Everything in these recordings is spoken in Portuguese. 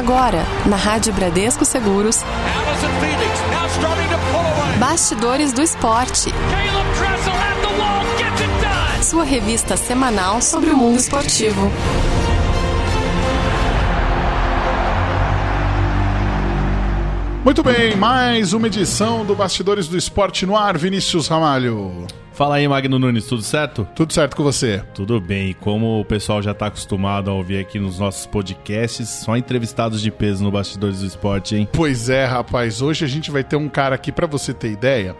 Agora, na Rádio Bradesco Seguros. Bastidores do Esporte. Sua revista semanal sobre o mundo esportivo. Muito bem, mais uma edição do Bastidores do Esporte no ar, Vinícius Ramalho. Fala aí, Magno Nunes, tudo certo? Tudo certo com você? Tudo bem. Como o pessoal já está acostumado a ouvir aqui nos nossos podcasts, só entrevistados de peso no Bastidores do Esporte, hein? Pois é, rapaz. Hoje a gente vai ter um cara aqui, para você ter ideia,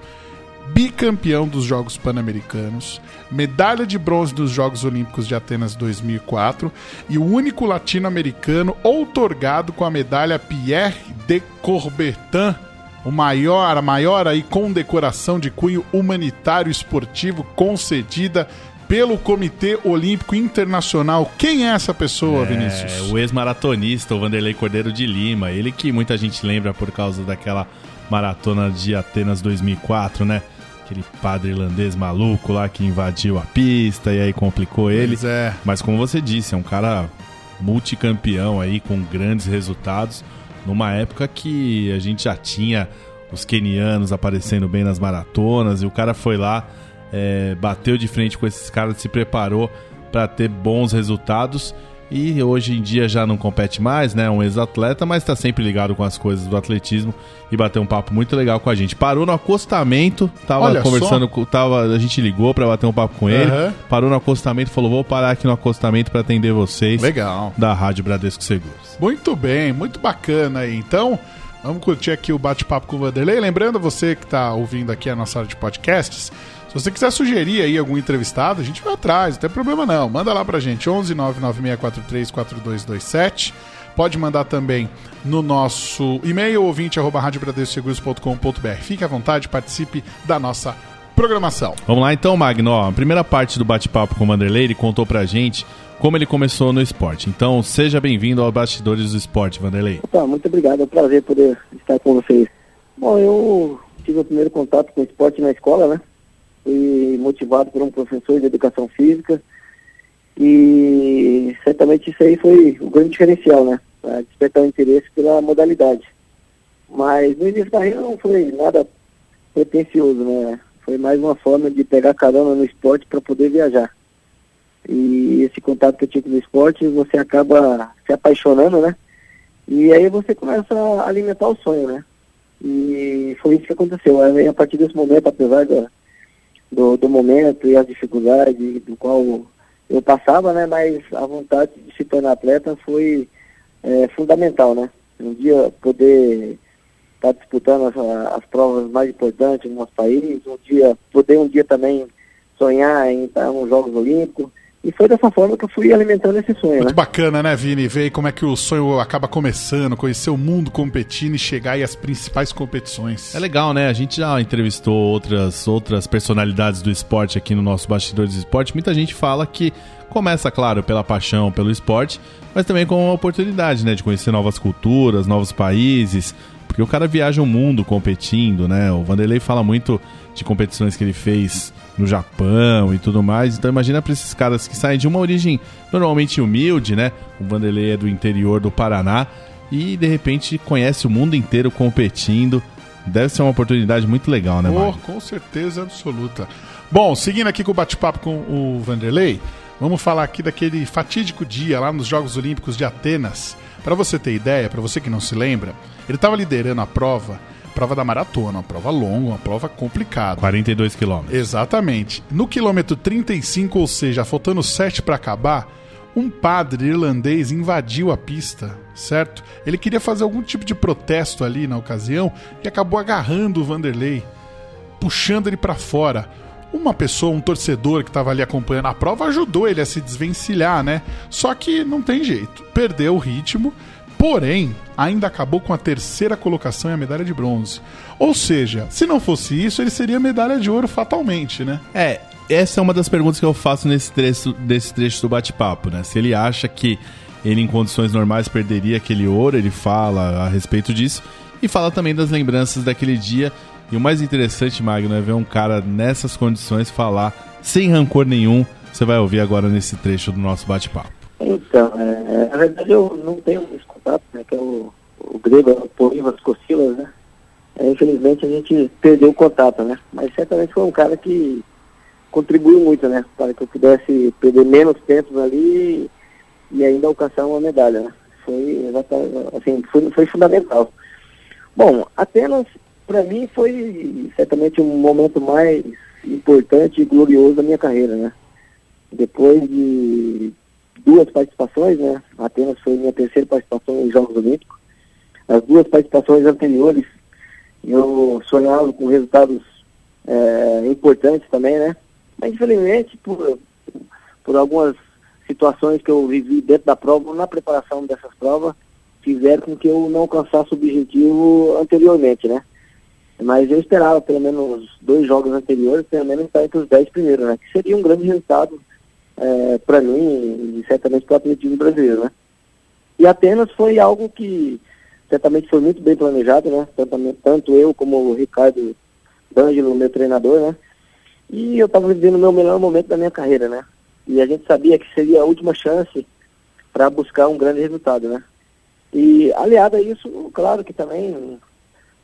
bicampeão dos Jogos Pan-Americanos, medalha de bronze dos Jogos Olímpicos de Atenas 2004 e o único latino-americano outorgado com a medalha Pierre de Coubertin o maior, a maior aí condecoração de cunho humanitário esportivo concedida pelo Comitê Olímpico Internacional. Quem é essa pessoa, é, Vinícius? O ex-maratonista, o Vanderlei Cordeiro de Lima. Ele que muita gente lembra por causa daquela maratona de Atenas 2004, né? Aquele padre irlandês maluco lá que invadiu a pista e aí complicou ele. Pois é. Mas como você disse, é um cara multicampeão aí com grandes resultados numa época que a gente já tinha os kenianos aparecendo bem nas maratonas e o cara foi lá, é, bateu de frente com esses caras, se preparou para ter bons resultados e hoje em dia já não compete mais, né? Um ex-atleta, mas está sempre ligado com as coisas do atletismo e bateu um papo muito legal com a gente. Parou no acostamento, tava Olha conversando, só. com, tava, a gente ligou para bater um papo com ele, Uhum. parou no acostamento, falou: "Vou parar aqui no acostamento para atender vocês". Legal. Da Rádio Bradesco Seguros. Muito bem, muito bacana aí. Então, vamos curtir aqui o bate-papo com o Vanderlei. Lembrando você que está ouvindo aqui a nossa área de podcasts, se você quiser sugerir aí algum entrevistado, a gente vai atrás, não tem problema não. Manda lá pra gente, 11 99643 4227. Pode mandar também no nosso e-mail, ouvinte, arroba. Fique à vontade, participe da nossa programação. Vamos lá então, Magno. Ó, a primeira parte do bate-papo com o Vanderlei, ele contou pra gente como ele começou no esporte. Então, seja bem-vindo ao Bastidores do Esporte, Vanderlei. Opa, muito obrigado, é um prazer poder estar com vocês. Bom, eu tive o primeiro contato com o esporte na escola, né? Fui motivado por um professor de educação física e certamente isso aí foi o grande diferencial, né? Para despertar o interesse pela modalidade. Mas no início da carreira não foi nada pretencioso, né? Foi mais uma forma de pegar carona no esporte para poder viajar. E esse contato que eu tive com o esporte, você acaba se apaixonando, né? E aí você começa a alimentar o sonho, né? E foi isso que aconteceu. Aí, a partir desse momento, apesar da- do, do momento e as dificuldades do qual eu passava, né? Mas a vontade de se tornar atleta foi é, fundamental, né? Um dia poder estar disputando as, as provas mais importantes do nosso país, um dia, poder um dia também sonhar em estar nos Jogos Olímpicos. E foi dessa forma que eu fui alimentando esse sonho, né? Muito bacana, né, Vini? Ver como é que o sonho acaba começando, conhecer o mundo competindo e chegar aí às principais competições. É legal, né? A gente já entrevistou outras, outras personalidades do esporte aqui no nosso Bastidores do Esporte. Muita gente fala que começa, claro, pela paixão pelo esporte, mas também com uma oportunidade, né? De conhecer novas culturas, novos países. Porque o cara viaja o mundo competindo, né? O Vanderlei fala muito de competições que ele fez no Japão e tudo mais. Então imagina para esses caras que saem de uma origem normalmente humilde, né? O Vanderlei é do interior do Paraná e de repente conhece o mundo inteiro competindo. Deve ser uma oportunidade muito legal, né, Oh, Mário? com certeza absoluta. Bom, seguindo aqui com o bate-papo com o Vanderlei, vamos falar aqui daquele fatídico dia lá nos Jogos Olímpicos de Atenas. Para você ter ideia, para você que não se lembra, ele estava liderando a prova, prova da maratona, uma prova longa, uma prova complicada. 42 quilômetros. Exatamente. No quilômetro 35, ou seja, faltando 7 para acabar, um padre irlandês invadiu a pista, certo? Ele queria fazer algum tipo de protesto ali na ocasião e acabou agarrando o Vanderlei, puxando ele para fora. Uma pessoa, um torcedor que estava ali acompanhando a prova, ajudou ele a se desvencilhar, né? Só que não tem jeito, perdeu o ritmo, porém ainda acabou com a terceira colocação e a medalha de bronze. Ou seja, se não fosse isso, ele seria medalha de ouro fatalmente, né? É, essa é uma das perguntas que eu faço nesse trecho, desse trecho do bate-papo, né? Se ele acha que ele, em condições normais, perderia aquele ouro, ele fala a respeito disso. E fala também das lembranças daquele dia. E o mais interessante, Magno, é ver um cara nessas condições falar sem rancor nenhum. Você vai ouvir agora nesse trecho do nosso bate-papo. Então, é, na verdade eu não tenho esse contato, né, que é o grego, Polivas Cocilas, né? É, infelizmente a gente perdeu o contato, né? Mas certamente foi um cara que contribuiu muito, né? Para que eu pudesse perder menos tempos ali e ainda alcançar uma medalha, né? Foi, assim, foi, foi fundamental. Bom, Atenas, para mim, foi certamente um momento mais importante e glorioso da minha carreira, né? Depois de duas participações, né? Atenas foi minha terceira participação nos Jogos Olímpicos. As duas participações anteriores, eu sonhava com resultados é, importantes também, né? Mas infelizmente, por, por algumas situações que eu vivi dentro da prova, na preparação dessas provas, fizeram com que eu não alcançasse o objetivo anteriormente, né? Mas eu esperava pelo menos dois jogos anteriores, pelo menos estar entre os dez primeiros, né? Que seria um grande resultado é, para mim e certamente para o atletismo brasileiro, né? E Atenas foi algo que certamente foi muito bem planejado, né? Tanto, tanto eu como o Ricardo D'Angelo, meu treinador, né? E eu estava vivendo o meu melhor momento da minha carreira, né? E a gente sabia que seria a última chance para buscar um grande resultado, né? E aliado a isso, claro que também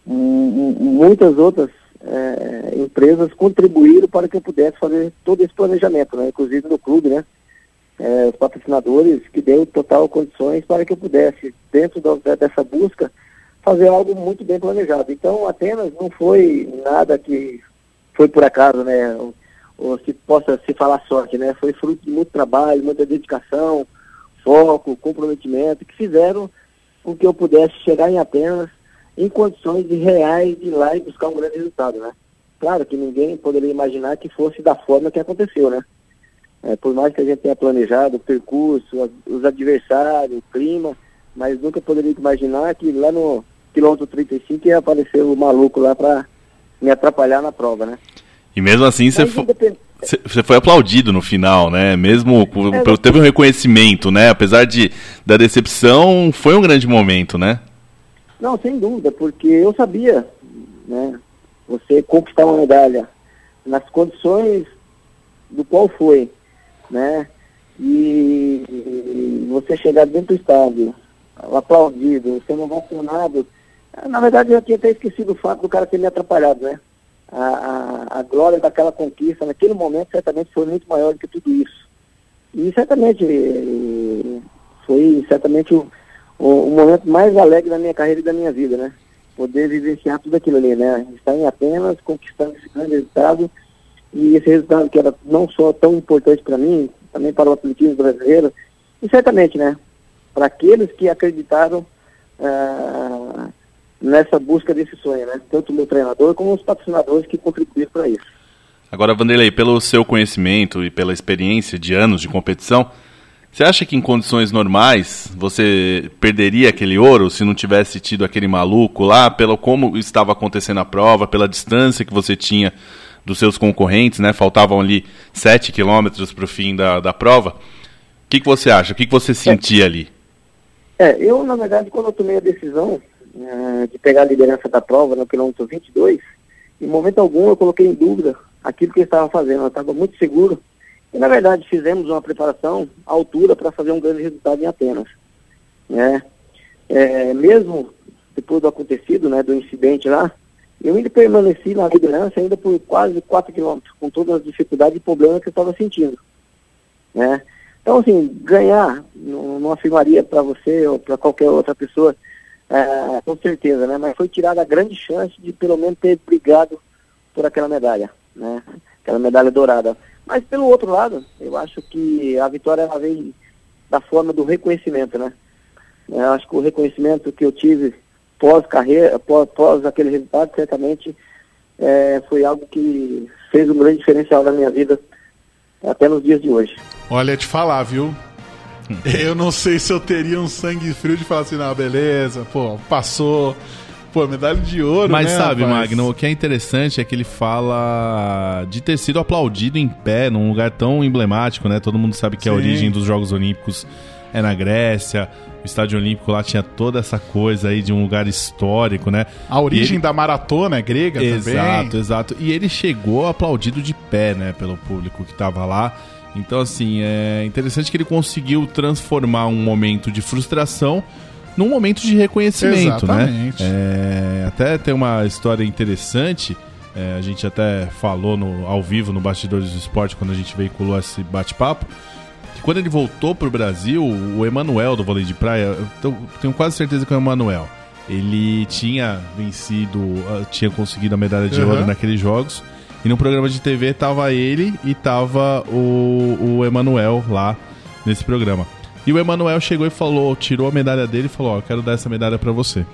muitas outras é, empresas contribuíram para que eu pudesse fazer todo esse planejamento, né? Inclusive no clube, né? É, os patrocinadores que deu total condições para que eu pudesse, dentro da, dessa busca, fazer algo muito bem planejado. Então, Atenas não foi nada que foi por acaso, né? Ou, ou se possa se falar sorte, né? Foi fruto de muito trabalho, muita dedicação, foco, comprometimento, que fizeram com que eu pudesse chegar em Atenas em condições reais de ir lá e buscar um grande resultado, né? Claro que ninguém poderia imaginar que fosse da forma que aconteceu, né? É, por mais que a gente tenha planejado o percurso, os adversários, o clima, mas nunca poderia imaginar que lá no quilômetro 35 ia aparecer o maluco lá para me atrapalhar na prova, né? E mesmo assim você foi, foi aplaudido no final, né? Mesmo é, teve um reconhecimento, né? Apesar de da decepção, foi um grande momento, né? Não, sem dúvida, porque eu sabia, né? Você conquistar uma medalha nas condições do qual foi, né? E você chegar dentro do estádio, aplaudido, sendo ovacionado, na verdade, eu tinha até esquecido o fato do cara ter me atrapalhado, né? A, a, a, glória daquela conquista, naquele momento, certamente foi muito maior do que tudo isso. E certamente eh, foi certamente o, o, o, momento mais alegre da minha carreira e da minha vida, né? Poder vivenciar tudo aquilo ali, né? Estar em Atenas, conquistando esse grande resultado, e esse resultado que era não só tão importante para mim, também para o atletismo brasileiro, e certamente, né? Para aqueles que acreditaram uh, nessa busca desse sonho, né? Tanto o meu treinador como os patrocinadores que contribuíram para isso. Agora, Vanderlei, pelo seu conhecimento e pela experiência de anos de competição, você acha que em condições normais você perderia aquele ouro se não tivesse tido aquele maluco lá, pelo como estava acontecendo a prova, pela distância que você tinha dos seus concorrentes, né? Faltavam ali 7 quilômetros para o fim da, da prova. O que, que você acha? O que, que você sentia é, ali? É, eu, na verdade, quando eu tomei a decisão, uh, de pegar a liderança da prova no quilômetro 22, em momento algum eu coloquei em dúvida aquilo que eu estava fazendo. Eu estava muito seguro e, na verdade, fizemos uma preparação à altura para fazer um grande resultado em Atenas. Né? É, mesmo depois do acontecido, né, do incidente lá, eu ainda permaneci na liderança ainda por quase 4 quilômetros, com todas as dificuldades e problemas que eu estava sentindo. Né? Então, assim, ganhar, não, afirmaria para você ou para qualquer outra pessoa é, com certeza, né? Mas foi tirada a grande chance de pelo menos ter brigado por aquela medalha, né? Aquela medalha dourada. Mas pelo outro lado, eu acho que a vitória ela vem da forma do reconhecimento, né? Eu acho que o reconhecimento que eu tive pós carreira, pós, pós aquele resultado, certamente é, foi algo que fez um grande diferencial na minha vida até nos dias de hoje. Olha, te falar, viu? eu não sei se eu teria um sangue frio de falar assim, não, beleza, pô, passou. Pô, medalha de ouro, Mas né, sabe, rapaz? Magno, o que é interessante é que ele fala de ter sido aplaudido em pé num lugar tão emblemático, né? Todo mundo sabe que Sim. a origem dos Jogos Olímpicos é na Grécia. O Estádio Olímpico lá tinha toda essa coisa aí de um lugar histórico, né? A origem ele... da maratona é grega exato, também. Exato, exato. E ele chegou aplaudido de pé, né, pelo público que tava lá. Então, assim, é interessante que ele conseguiu transformar um momento de frustração num momento de reconhecimento, Exatamente. né? É, até tem uma história interessante. é, a gente até falou no, ao vivo no Bastidores do Esporte quando a gente veiculou esse bate-papo. Que quando ele voltou pro Brasil, o Emanuel do vôlei de praia, eu tenho quase certeza que é o Emanuel. Ele tinha vencido, ah, tinha conseguido a medalha de Uhum. ouro naqueles jogos. E no programa de TV tava ele e tava o, o Emanuel lá nesse programa. E o Emanuel chegou e falou, tirou a medalha dele e falou: Ó, eu quero dar essa medalha pra você.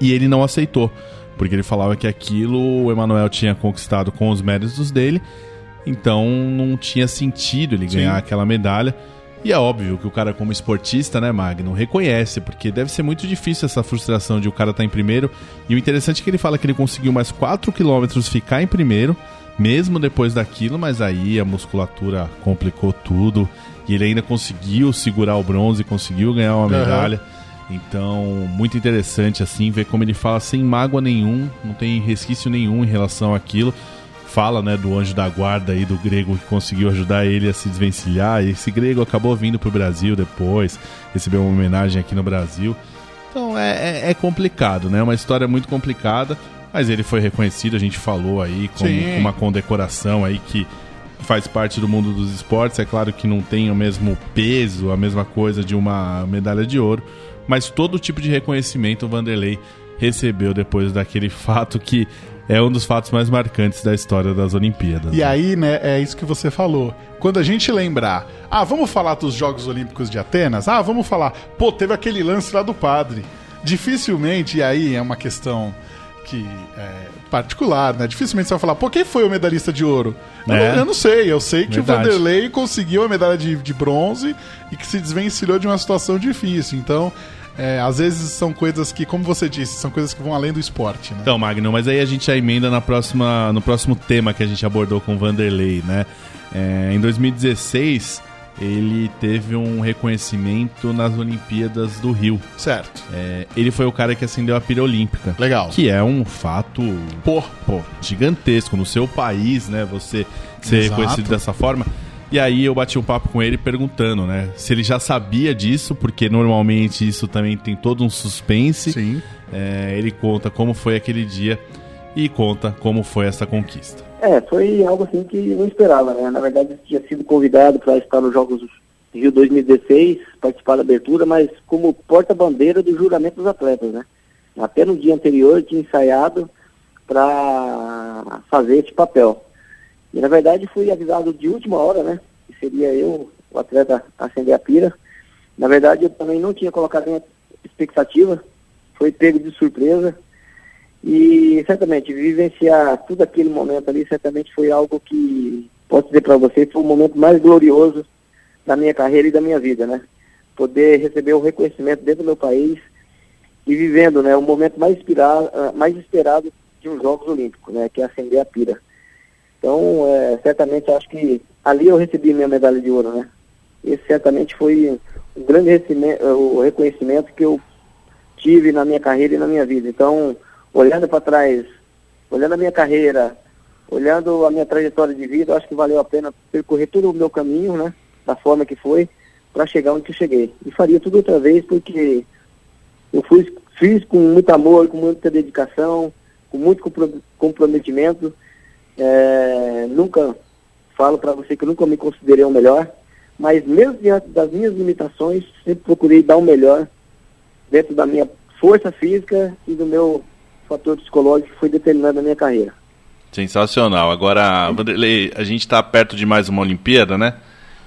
E ele não aceitou, porque ele falava que aquilo o Emanuel tinha conquistado com os méritos dele, então não tinha sentido ele Sim. ganhar aquela medalha. E é óbvio que o cara, como esportista, né, Magno, reconhece, porque deve ser muito difícil essa frustração de o cara estar em primeiro. E o interessante é que ele fala que ele conseguiu mais 4 quilômetros ficar em primeiro, mesmo depois daquilo, mas aí a musculatura complicou tudo. E ele ainda conseguiu segurar o bronze, conseguiu ganhar uma medalha. Então, muito interessante assim ver como ele fala sem mágoa nenhum, não tem resquício nenhum em relação àquilo. Fala, né, do anjo da guarda aí do grego que conseguiu ajudar ele a se desvencilhar. E esse grego acabou vindo pro Brasil depois, recebeu uma homenagem aqui no Brasil. Então é, é- é complicado, né? Uma história muito complicada, mas ele foi reconhecido, a gente falou aí com, com uma condecoração aí que faz parte do mundo dos esportes. É claro que não tem o mesmo peso, a mesma coisa de uma medalha de ouro, mas todo tipo de reconhecimento o Vanderlei recebeu depois daquele fato que é um dos fatos mais marcantes da história das Olimpíadas. E né? aí, né, é isso que você falou. Quando a gente lembrar, ah, vamos falar dos Jogos Olímpicos de Atenas? Ah, vamos falar, pô, teve aquele lance lá do padre. Dificilmente, e aí é uma questão que é particular, né? Dificilmente você vai falar, pô, quem foi o medalhista de ouro? Eu, É. não, eu não sei, eu sei que Verdade. o Vanderlei conseguiu a medalha de, de bronze e que se desvencilhou de uma situação difícil. Então, é, às vezes são coisas que, como você disse, são coisas que vão além do esporte, né? Então, Magno, mas aí a gente já emenda na próxima, no próximo tema que a gente abordou com o Vanderlei, né? É, em 2016, ele teve um reconhecimento nas Olimpíadas do Rio. certo. É, ele foi o cara que acendeu a pira olímpica. Legal. Que é um fato Pô, pô, gigantesco no seu país, né? Você ser Exato. reconhecido dessa forma. E aí eu bati um papo com ele perguntando, né? Se ele já sabia disso, porque normalmente isso também tem todo um suspense. sim. É, ele conta como foi aquele dia e conta como foi essa conquista. É, foi algo assim que não esperava, né? Na verdade, eu tinha sido convidado para estar nos Jogos Rio 2016, participar da abertura, mas como porta-bandeira do juramento dos atletas, né? Até no dia anterior eu tinha ensaiado para fazer esse papel. E na verdade fui avisado de última hora, né? Que seria eu, o atleta, acender a pira. Na verdade eu também não tinha colocado nenhuma expectativa, foi pego de surpresa. E certamente vivenciar tudo aquele momento ali certamente foi algo que posso dizer para você foi o momento mais glorioso da minha carreira e da minha vida, né? Poder receber o reconhecimento dentro do meu país e vivendo, né, o momento mais inspirado, ah, mais esperado de uns Jogos Olímpicos, né, que é acender a pira. Então, é, certamente acho que ali eu recebi minha medalha de ouro, né? Esse certamente foi o grande reconhecimento que eu tive na minha carreira e na minha vida. Então, olhando para trás, olhando a minha carreira, olhando a minha trajetória de vida, acho que valeu a pena percorrer todo o meu caminho, né, da forma que foi, para chegar onde cheguei. E faria tudo outra vez porque eu fui, fiz com muito amor, com muita dedicação, com muito compro- comprometimento. É, nunca falo para você que nunca me considerei o melhor, mas mesmo diante das minhas limitações, sempre procurei dar o melhor dentro da minha força física e do meu fator psicológico que foi determinado na minha carreira. Sensacional. Agora, Vanderlei, a gente está perto de mais uma Olimpíada, né?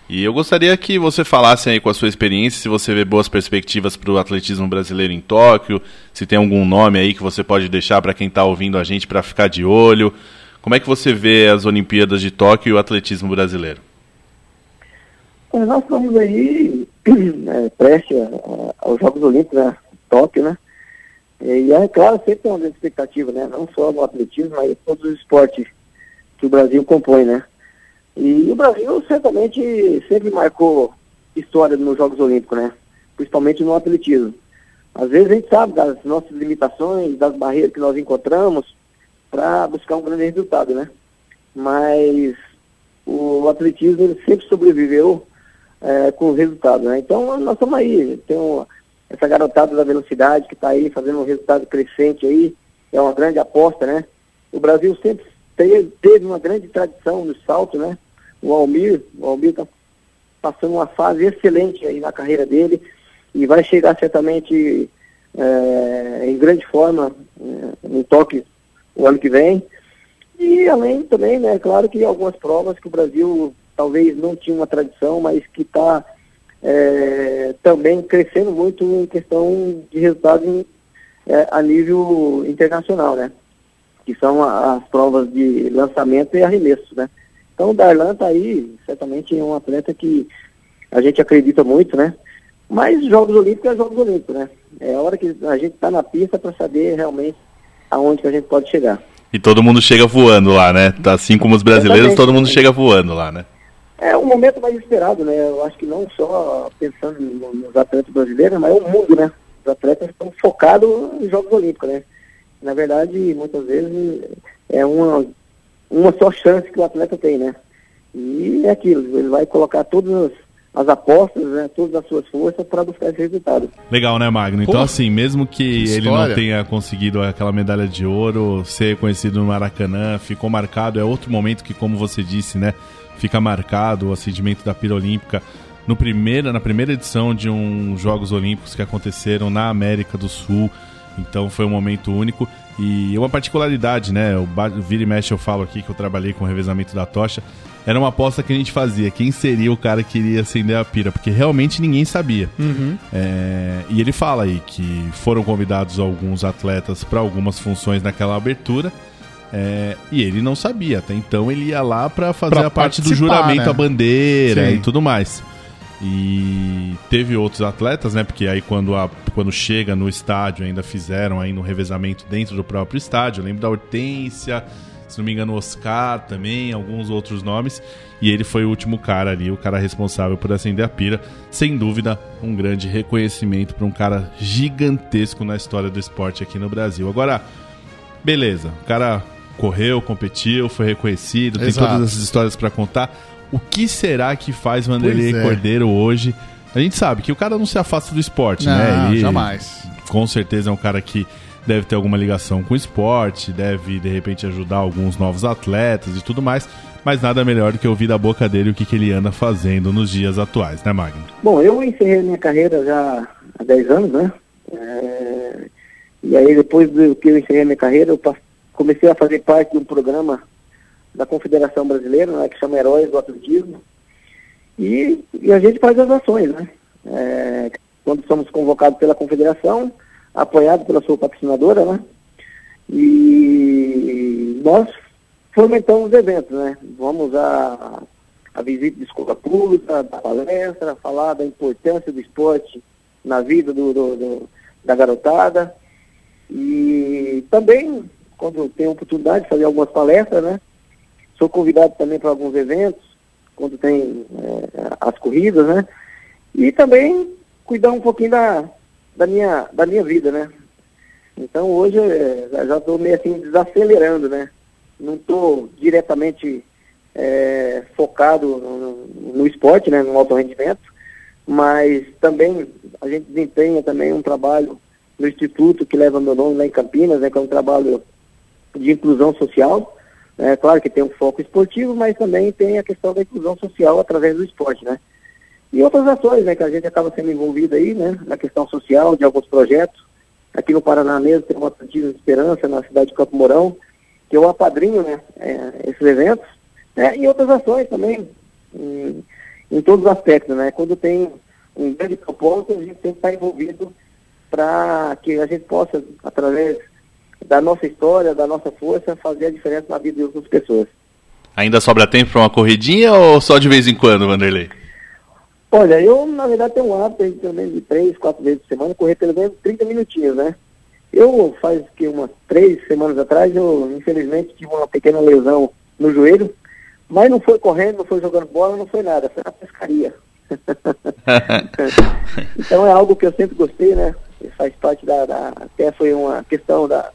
E eu gostaria que você falasse aí com a sua experiência, se você vê boas perspectivas para o atletismo brasileiro em Tóquio, se tem algum nome aí que você pode deixar para quem está ouvindo a gente para ficar de olho. Como é que você vê as Olimpíadas de Tóquio e o atletismo brasileiro? É, Nós estamos aí é, prestes a- aos Jogos Olímpicos, né? Tóquio, né? E é claro, sempre tem uma grande expectativa, né? Não só no atletismo, mas em todos os esportes que o Brasil compõe, né? E o Brasil certamente sempre marcou história nos Jogos Olímpicos, né? Principalmente no atletismo. Às vezes a gente sabe das nossas limitações, das barreiras que nós encontramos para buscar um grande resultado, né? Mas o atletismo ele sempre sobreviveu é, com o resultado, né? Então nós estamos aí, tem um, essa garotada da velocidade que está aí fazendo um resultado crescente aí, é uma grande aposta, né? O Brasil sempre teve, uma grande tradição no salto, né? O Almir, o Almir está passando uma fase excelente aí na carreira dele e vai chegar certamente é, em grande forma é, no toque o ano que vem. E além também, né, claro que algumas provas que o Brasil talvez não tinha uma tradição, mas que está é, também crescendo muito em questão de resultados é, a nível internacional, né? Que são a, as provas de lançamento e arremesso, né? Então o Darlan está aí, certamente é um atleta que a gente acredita muito, né? Mas Jogos Olímpicos é Jogos Olímpicos, né? É a hora que a gente está na pista para saber realmente aonde que a gente pode chegar. E todo mundo chega voando lá, né? Assim como os brasileiros, todo mundo chega voando lá, né? É um momento mais esperado, né? Eu acho que não só pensando nos atletas brasileiros, mas o mundo, né? Os atletas estão focados em Jogos Olímpicos, né? Na verdade, muitas vezes é uma, uma só chance que o atleta tem, né? E é aquilo, ele vai colocar todas as as apostas, né, todas as suas forças para buscar esse resultado. Legal, né, Magno? Então, assim, mesmo que, que ele não tenha conseguido aquela medalha de ouro, ser conhecido no Maracanã, ficou marcado, é outro momento que, como você disse, né, fica marcado o acendimento da pira olímpica no primeira, na primeira edição de uns Jogos Olímpicos que aconteceram na América do Sul. Então foi um momento único e uma particularidade, né? O vira e mexe eu falo aqui que eu trabalhei com o revezamento da tocha era uma aposta que a gente fazia. Quem seria o cara que iria acender a pira? Porque realmente ninguém sabia. Uhum. É, e ele fala aí que foram convidados alguns atletas para algumas funções naquela abertura. É, e ele não sabia. Até então ele ia lá para fazer pra a parte do juramento né? à bandeira Sim. e tudo mais. E teve outros atletas, né? Porque aí quando, a, quando chega no estádio ainda fizeram aí no revezamento dentro do próprio estádio. Eu lembro da Hortência se não me engano, Oscar também, alguns outros nomes. E ele foi o último cara ali, o cara responsável por acender a pira. Sem dúvida, um grande reconhecimento para um cara gigantesco na história do esporte aqui no Brasil. Agora, beleza, o cara correu, competiu, foi reconhecido, Exato. tem todas essas histórias para contar. O que será que faz Vanderlei é. Cordeiro hoje? A gente sabe que o cara não se afasta do esporte, não, né? Ele, jamais. Com certeza é um cara que deve ter alguma ligação com o esporte, deve de repente ajudar alguns novos atletas e tudo mais. Mas nada melhor do que ouvir da boca dele o que, que ele anda fazendo nos dias atuais, né, Magno? Bom, eu encerrei minha carreira já há 10 anos, né? É... E aí, depois do que eu encerrei minha carreira, eu comecei a fazer parte de um programa da Confederação Brasileira, né, que chama Heróis do Atletismo. E, e a gente faz as ações, né? É... Quando somos convocados pela Confederação, apoiado pela sua patrocinadora, né? E nós fomentamos eventos, né? Vamos a, a visita de escola pública, da palestra, falar da importância do esporte na vida do, do, do, da garotada. E também, quando tenho oportunidade de fazer algumas palestras, né? Sou convidado também para alguns eventos, quando tem é, as corridas, né? E também cuidar um pouquinho da, da minha, da minha vida, né? Então hoje é, já estou meio assim desacelerando, né? Não estou diretamente é, focado no, no, esporte, né? No alto rendimento, mas também a gente desempenha também um trabalho no instituto que leva meu nome lá em Campinas, né? Que é um trabalho de inclusão social. É claro que tem um foco esportivo, mas também tem a questão da inclusão social através do esporte, né? E outras ações, né, que a gente acaba sendo envolvido aí, né, na questão social de alguns projetos. Aqui no Paraná mesmo tem uma Santíssima Esperança, na cidade de Campo Mourão, que eu apadrinho, né, é, esses eventos, né, e outras ações também, em, em, todos os aspectos, né. Quando tem um grande propósito, a gente tem que estar envolvido para que a gente possa, através da nossa história, da nossa força, fazer a diferença na vida de outras pessoas. Ainda sobra tempo para uma corridinha ou só de vez em quando, Vanderlei? Olha, eu na verdade tenho um hábito de pelo menos de três, quatro vezes por semana, correr pelo menos 30 minutinhos, né? Eu faz que umas três semanas atrás, eu infelizmente tive uma pequena lesão no joelho, mas não foi correndo, não foi jogando bola, não foi nada, foi na pescaria. então é algo que eu sempre gostei, né? Faz parte da, da até foi uma questão da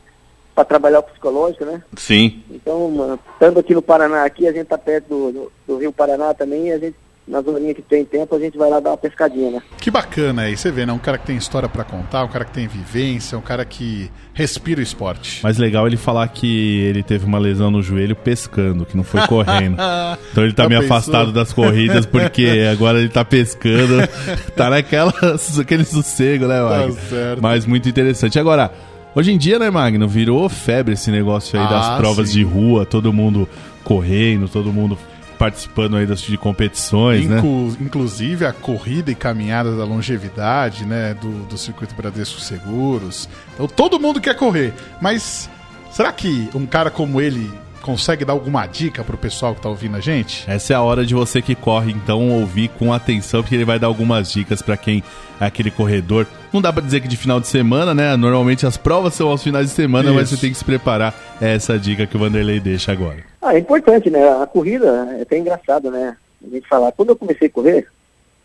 para trabalhar o psicológico, né? Sim. Então, estando aqui no Paraná, aqui a gente está perto do, do, do, Rio Paraná também, e a gente nas horinhas que tem tempo, a gente vai lá dar uma pescadinha, né? Que bacana aí, você vê, né? Um cara que tem história para contar, um cara que tem vivência, um cara que respira o esporte. Mas legal ele falar que ele teve uma lesão no joelho pescando, que não foi correndo. então ele tá Já meio pensou? afastado das corridas, porque agora ele tá pescando. tá naquela, aquele sossego, né, Magno? Tá certo. Mas muito interessante. Agora, hoje em dia, né, Magno, virou febre esse negócio aí Ah, das provas sim. de rua, todo mundo correndo, todo mundo participando aí das de competições, né? Inclu- Inclusive a corrida e caminhada da longevidade, né? Do, do circuito Bradesco Seguros. Então todo mundo quer correr. Mas será que um cara como ele consegue dar alguma dica pro pessoal que tá ouvindo a gente? Essa é a hora de você que corre, então, ouvir com atenção, porque ele vai dar algumas dicas pra quem é aquele corredor. Não dá pra dizer que de final de semana, né? Normalmente as provas são aos finais de semana, mas Isso. você tem que se preparar. É essa dica que o Vanderlei deixa agora. Ah, é importante, né? A corrida é até engraçado, né? A gente falar. Quando eu comecei a correr,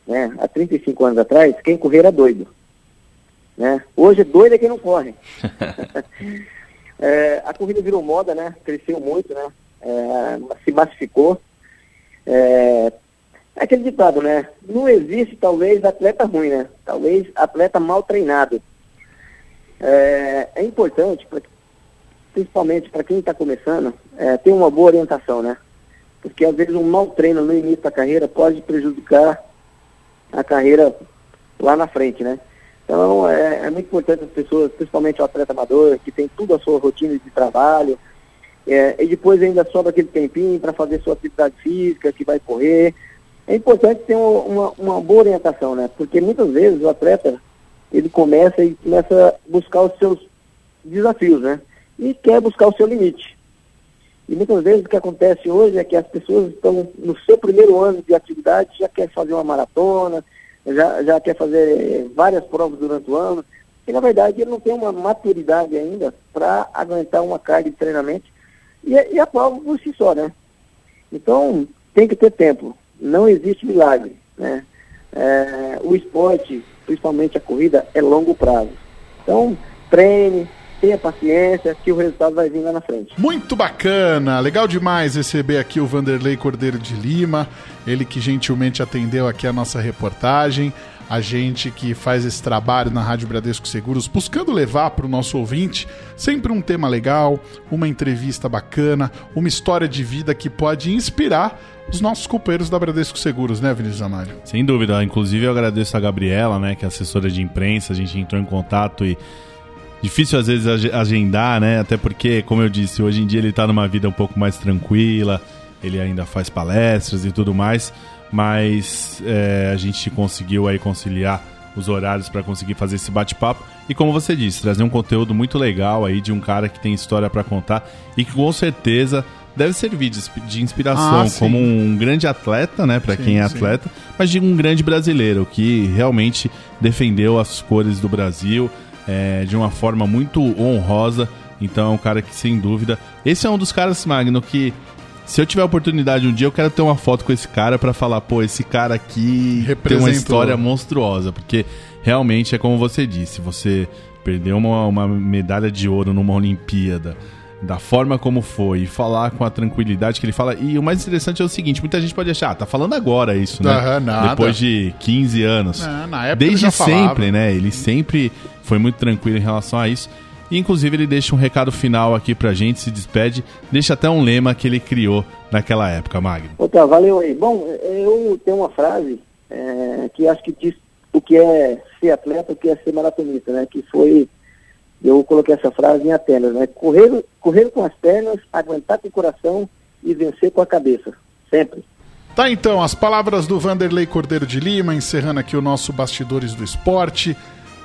né, há 35 anos atrás, quem corria era doido. Né? Hoje doido é quem não corre. É, a corrida virou moda, né? Cresceu muito, né? É, se massificou. É, é aquele ditado, né? Não existe, talvez, atleta ruim, né? Talvez atleta mal treinado. É, é importante, pra- principalmente para quem está começando, é, ter uma boa orientação, né? Porque às vezes um mau treino no início da carreira pode prejudicar a carreira lá na frente, né? Então é, é muito importante as pessoas, principalmente o atleta amador, que tem tudo a sua rotina de trabalho, é, e depois ainda sobra aquele tempinho para fazer sua atividade física, que vai correr. É importante ter um- uma, uma boa orientação, né? Porque muitas vezes o atleta, ele começa e começa a buscar os seus desafios, né? E quer buscar o seu limite. E muitas vezes o que acontece hoje é que as pessoas estão no seu primeiro ano de atividade, já quer fazer uma maratona, já, já quer fazer eh, várias provas durante o ano, e na verdade ele não tem uma maturidade ainda para aguentar uma carga de treinamento e, e a prova por si só, né? Então tem que ter tempo, não existe milagre, né? É, o esporte, principalmente a corrida, é longo prazo. Então treine, tenha paciência, que o resultado vai vir lá na frente. Muito bacana, legal demais receber aqui o Vanderlei Cordeiro de Lima, ele que gentilmente atendeu aqui a nossa reportagem, a gente que faz esse trabalho na Rádio Bradesco Seguros, buscando levar para o nosso ouvinte sempre um tema legal, uma entrevista bacana, uma história de vida que pode inspirar os nossos companheiros da Bradesco Seguros, né, Vinícius Amário? Sem dúvida. Inclusive, eu agradeço a Gabriela, né, que é assessora de imprensa. A gente entrou em contato e difícil às vezes ag- agendar, né? Até porque, como eu disse, hoje em dia ele tá numa vida um pouco mais tranquila. Ele ainda faz palestras e tudo mais, mas é, a gente conseguiu aí conciliar os horários para conseguir fazer esse bate-papo e como você disse, trazer um conteúdo muito legal aí de um cara que tem história para contar e que com certeza deve servir de, inspi- de inspiração Ah, sim. como um grande atleta, né, para Sim, quem é sim. atleta, mas de um grande brasileiro que realmente defendeu as cores do Brasil é, de uma forma muito honrosa. Então é um cara que, sem dúvida, esse é um dos caras, Magno, que se eu tiver a oportunidade um dia, eu quero ter uma foto com esse cara pra falar, pô, esse cara aqui tem uma história monstruosa, porque realmente é como você disse, você perdeu uma, uma medalha de ouro numa Olimpíada, da forma como foi, e falar com a tranquilidade que ele fala. E o mais interessante é o seguinte: muita gente pode achar, ah, tá falando agora isso, né? Aham, nada. Depois de 15 anos. Na- na época ele Desde sempre, né? Ele sempre foi muito tranquilo em relação a isso. E, inclusive, ele deixa um recado final aqui pra gente, se despede, deixa até um lema que ele criou naquela época, Magno. Outra, valeu aí. Bom, eu tenho uma frase é, que acho que diz o que é ser atleta, o que é ser maratonista, né? Que foi, eu coloquei essa frase em Atenas, né? Correr, correr com as pernas, aguentar com o coração e vencer com a cabeça. Sempre. Tá então, as palavras do Vanderlei Cordeiro de Lima, encerrando aqui o nosso Bastidores do Esporte.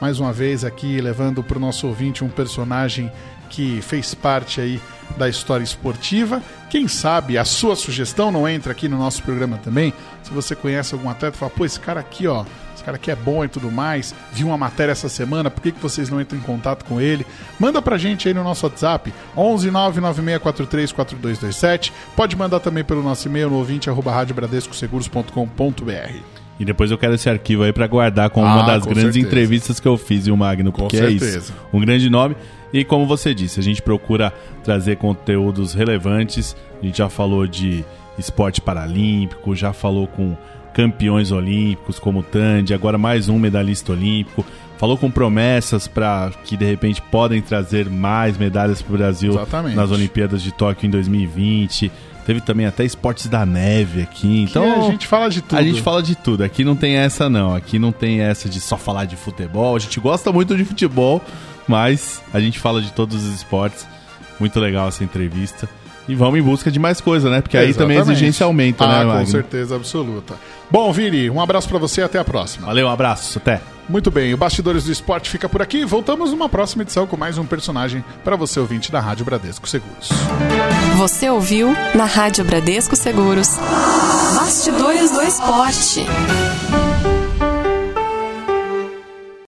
Mais uma vez aqui, levando para o nosso ouvinte um personagem que fez parte aí da história esportiva. Quem sabe a sua sugestão não entra aqui no nosso programa também. Se você conhece algum atleta, fala, pô, esse cara aqui, ó, cara aqui é bom e tudo mais. Vi uma matéria essa semana, por que, que vocês não entram em contato com ele? Manda pra gente aí no nosso WhatsApp, 11 99643 4227. Pode mandar também pelo nosso e-mail no ouvinte arroba radiobradescoseguros.com.br. E depois eu quero esse arquivo aí pra guardar como Ah, uma das com grandes certeza. entrevistas que eu fiz, e o Magno, Com porque é certeza. isso. Um grande nome. E como você disse, a gente procura trazer conteúdos relevantes. A gente já falou de esporte paralímpico, já falou com campeões olímpicos como o Tandy, agora mais um medalhista olímpico. Falou com promessas para que de repente podem trazer mais medalhas para o Brasil Exatamente. nas Olimpíadas de Tóquio em 2020. Teve também até esportes da neve aqui. Então Que a gente fala de tudo. a gente fala de tudo. Aqui não tem essa, não. Aqui não tem essa de só falar de futebol. A gente gosta muito de futebol, mas a gente fala de todos os esportes. Muito legal essa entrevista. E vamos em busca de mais coisa, né? Porque aí também a Exatamente. exigência aumenta, ah, né, com Wagner? certeza absoluta. Bom, Vini, um abraço pra você e até a próxima. Valeu, um abraço. Até. Muito bem, o Bastidores do Esporte fica por aqui. Voltamos numa próxima edição com mais um personagem para você ouvinte da Rádio Bradesco Seguros. Você ouviu na Rádio Bradesco Seguros. Bastidores do Esporte.